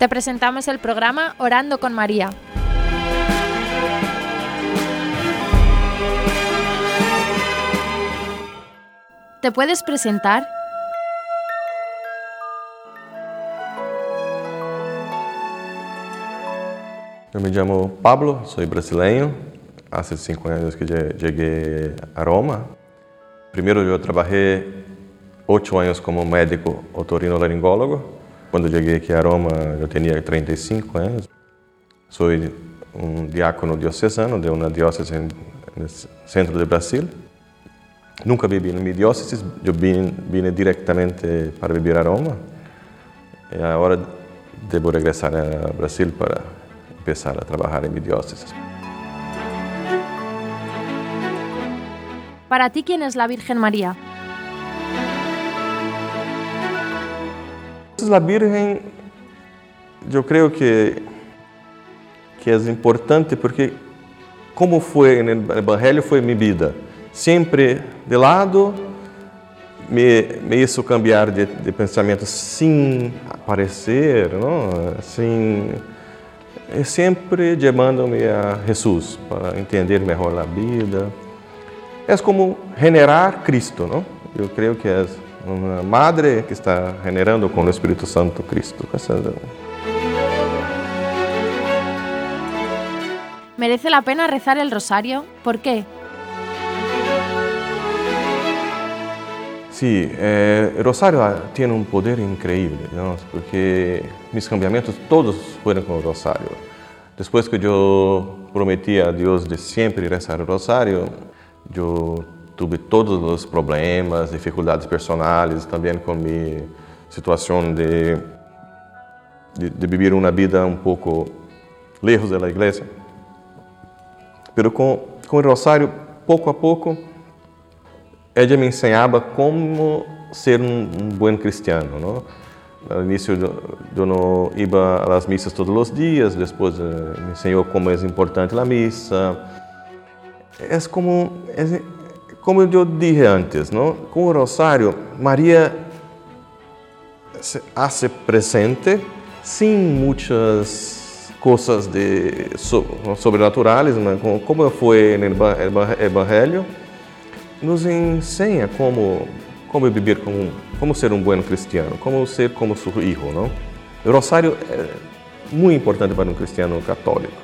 Te presentamos el programa Orando con María. ¿Te puedes presentar? Eu me chamo Pablo, sou brasileiro. Há cinco anos que cheguei a Roma. Primeiro eu trabalhei oito anos como médico otorrinolaringólogo. Quando cheguei aqui a Roma, eu tinha 35 anos. Sou um diácono diocesano de uma diocese no centro do Brasil. Nunca vivi na minha diocese, eu vim, vim diretamente para viver a Roma. E agora devo regressar ao Brasil para empezar a trabajar en mi diócesis. Para ti, ¿quién es la Virgen María? La Virgen, yo creo que, que es importante porque como fue en el Evangelio, fue mi vida. Siempre de lado, me, me cambiar de, de pensamiento sin aparecer, ¿no? sin é sempre chamando-me a Jesus para entender melhor a vida. É como generar Cristo, não? Eu creio que é uma madre que está generando com o Espírito Santo Cristo. ¿Merece la pena rezar el rosario? ¿Por qué? Sí, eh, el rosario tiene un poder increíble, ¿no? porque mis cambiamientos todos fueron con el rosario. Después que yo prometí a Dios de siempre rezar el rosario, yo tuve todos los problemas, dificultades personales, también con mi situación de, de, de vivir una vida un poco lejos de la iglesia. Pero con, con el rosario, poco a poco, ella me ensinava como ser um, um bom cristiano. No início eu não ia às missas todos os dias, depois eh, me ensinou como é importante a missa. É como, é, como eu disse antes, não? com o rosário, Maria se hace presente sem muitas coisas de, sobrenaturais, como foi no Evangelho nos ensina como como viver como como ser um bom cristiano, como ser como seu filho, não? O rosário é muito importante para um cristiano católico.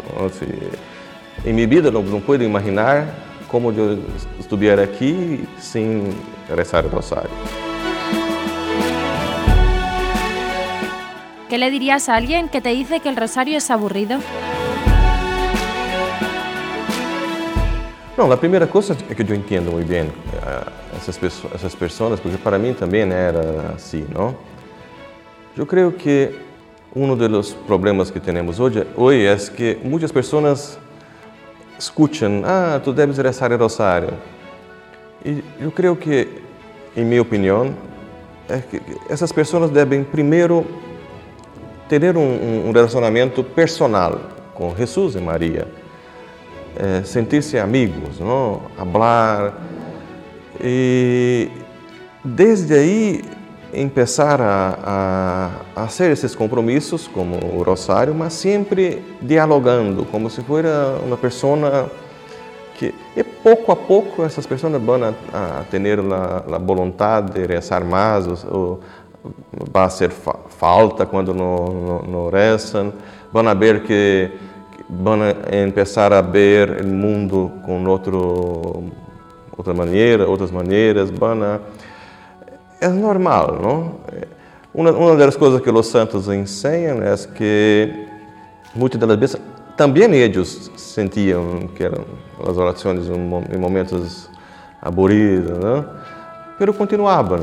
Em minha vida não, não imaginar como eu estivesse aqui sem rezar o rosário. ¿Qué le dirías a alguien que te dice que el rosario es aburrido? Não, a primeira coisa é que eu entendo muito bem uh, essas, pessoas, essas pessoas, porque para mim também era assim, não? Eu creio que um dos problemas que temos hoje, hoje é que muitas pessoas escutam, ah, tu deves rezar o rosário. E eu creio que, em minha opinião, é que essas pessoas devem primeiro ter um, um relacionamento personal com Jesus e Maria é, sentir-se amigos, não? falar. E desde aí começar a, a, a fazer esses compromissos, como o rosário, mas sempre dialogando, como se fosse uma pessoa que e pouco a pouco essas pessoas vão a, a ter a, a vontade de rezar mais, ou, vai ser fa falta quando não, não, não rezam, vão ver que van a empezar a ver o mundo com outro, outra maneira, outras maneiras, van a... É normal, não? Uma, uma das coisas que os santos ensinam é que muitas das vezes também eles sentiam que eram as orações em momentos aburridos, não? Mas continuavam.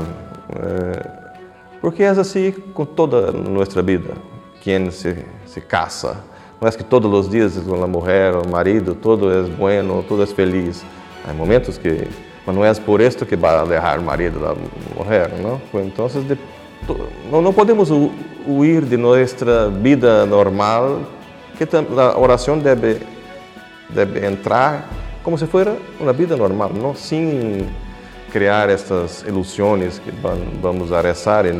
É, porque é assim com toda a nossa vida. Quem se, se casa, não é que todos os dias com a mulher, o marido, todo é bueno, todo é feliz. Há momentos que, mas não é por isto que vai deixar o marido da mulher, não? Então, não podemos huir de nossa vida normal, que a oração deve deve entrar como se fosse uma vida normal, não sem criar estas ilusões que vamos a rezar e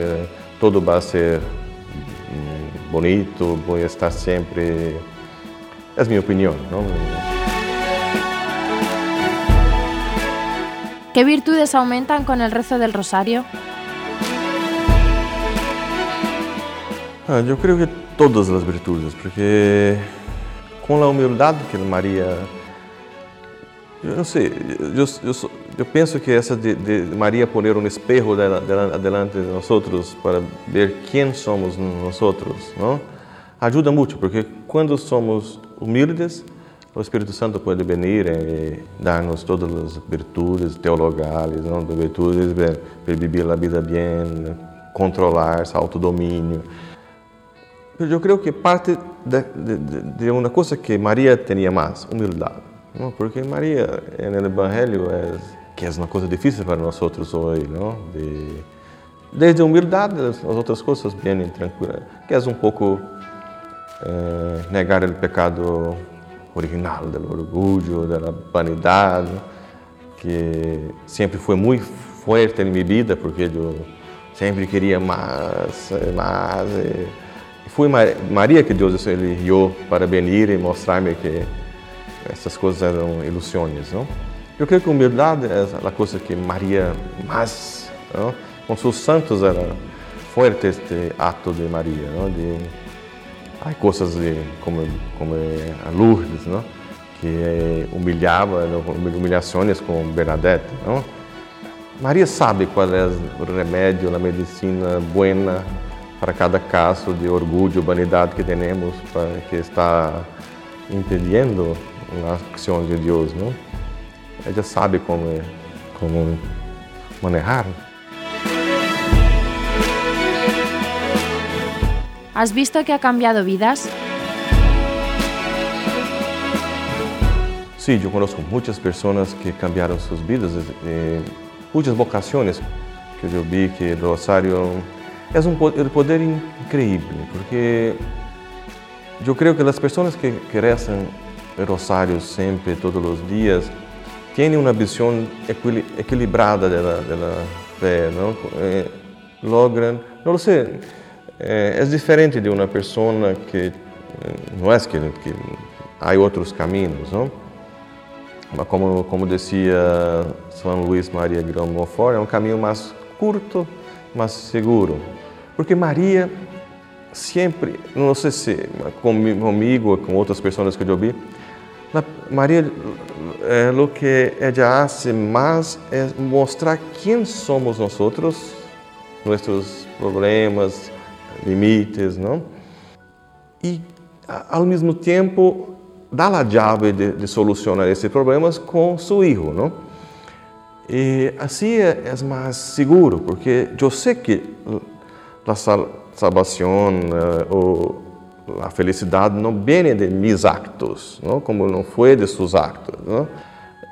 todo vai ser bonito, voy a estar siempre... Es mi opinión, ¿no? ¿Qué virtudes aumentan con el rezo del rosario? Ah, yo creo que todas las virtudes, porque con la humildad que María sei, eu, eu, eu penso que essa de, de Maria poner um espejo delante de nós para ver quem somos nós, não? ajuda muito, porque quando somos humildes, o Espírito Santo pode vir e dar-nos todas as virtudes teologais, não? virtudes para viver a vida bem, controlar, autodomínio. Eu creio que parte de, de, de uma coisa que Maria tinha mais, humildade. ¿no? Porque María en el Evangelio es que es una cosa difícil para nosotros hoy, ¿no? De, desde humildad, las otras cosas vienen tranquilas, que es un poco eh, negar el pecado original del orgullo, de la vanidad, que siempre fue muy fuerte en mi vida, porque yo siempre quería más, más. Eh. Fue María que Dios eligió para venir y mostrarme que essas coisas eram ilusões, não? Eu creio que humildade é a coisa que Maria mais, não? com seus santos era forte este ato de Maria, não? De há coisas como como a Lourdes, não? Que humilhava, humilhações com Bernadette, não? Maria sabe qual é o remédio, a medicina buena para cada caso de orgulho, vanidade que temos, para que está impedindo na ação de Deus, não? Ela sabe como, como manejar. ¿Has visto que ha cambiado vidas? Sim, eu conheço muitas pessoas que cambiaram suas vidas, eh, muitas vocações que eu vi que o Rosário é um poder incrível, porque eu creio que as pessoas que, que rezam rosário sempre, todos os dias, tem uma visão equilibrada da, da fé, não? Eh, logran, não sei, é, é diferente de uma pessoa que não é que, que há outros caminhos, não? Mas como como dizia São Luís Maria Grão Monfort, é um caminho mais curto, mais seguro, porque Maria sempre, não sei se comigo ou com outras pessoas que eu ouvi, Maria, é, o que ela faz mais é mostrar quem somos nós outros, nossos problemas, limites, não? E ao mesmo tempo dá a chave de, de solucionar esses problemas com seu filho, não? E assim é, é mais seguro, porque eu sei que a salvação, uh, o a felicidade não vem de meus actos, não? como não foi de seus actos. Não?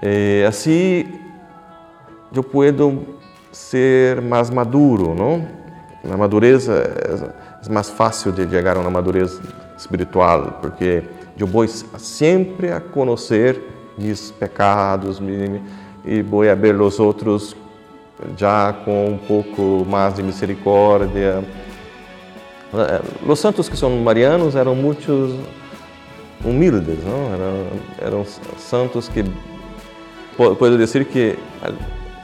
E assim, eu posso ser mais maduro, não? Na madureza é, mais fácil de chegar a uma madureza espiritual, porque eu vou sempre a conhecer meus pecados e vou a ver os outros já com um pouco mais de misericórdia os santos que são marianos eram muitos humildes, não? Eram, eram santos que, posso dizer que,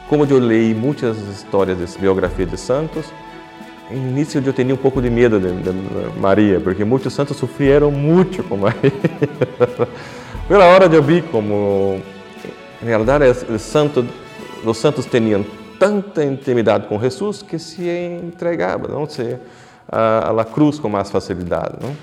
como eu li muitas histórias de biografia de santos, no início eu tinha um pouco de medo de, de Maria, porque muitos santos sofreram muito com Maria. Pela hora eu vi como, em realidade, santo, os santos tinham tanta intimidade com Jesus que se entregavam, não se a, a cruz com mais facilidade. Não?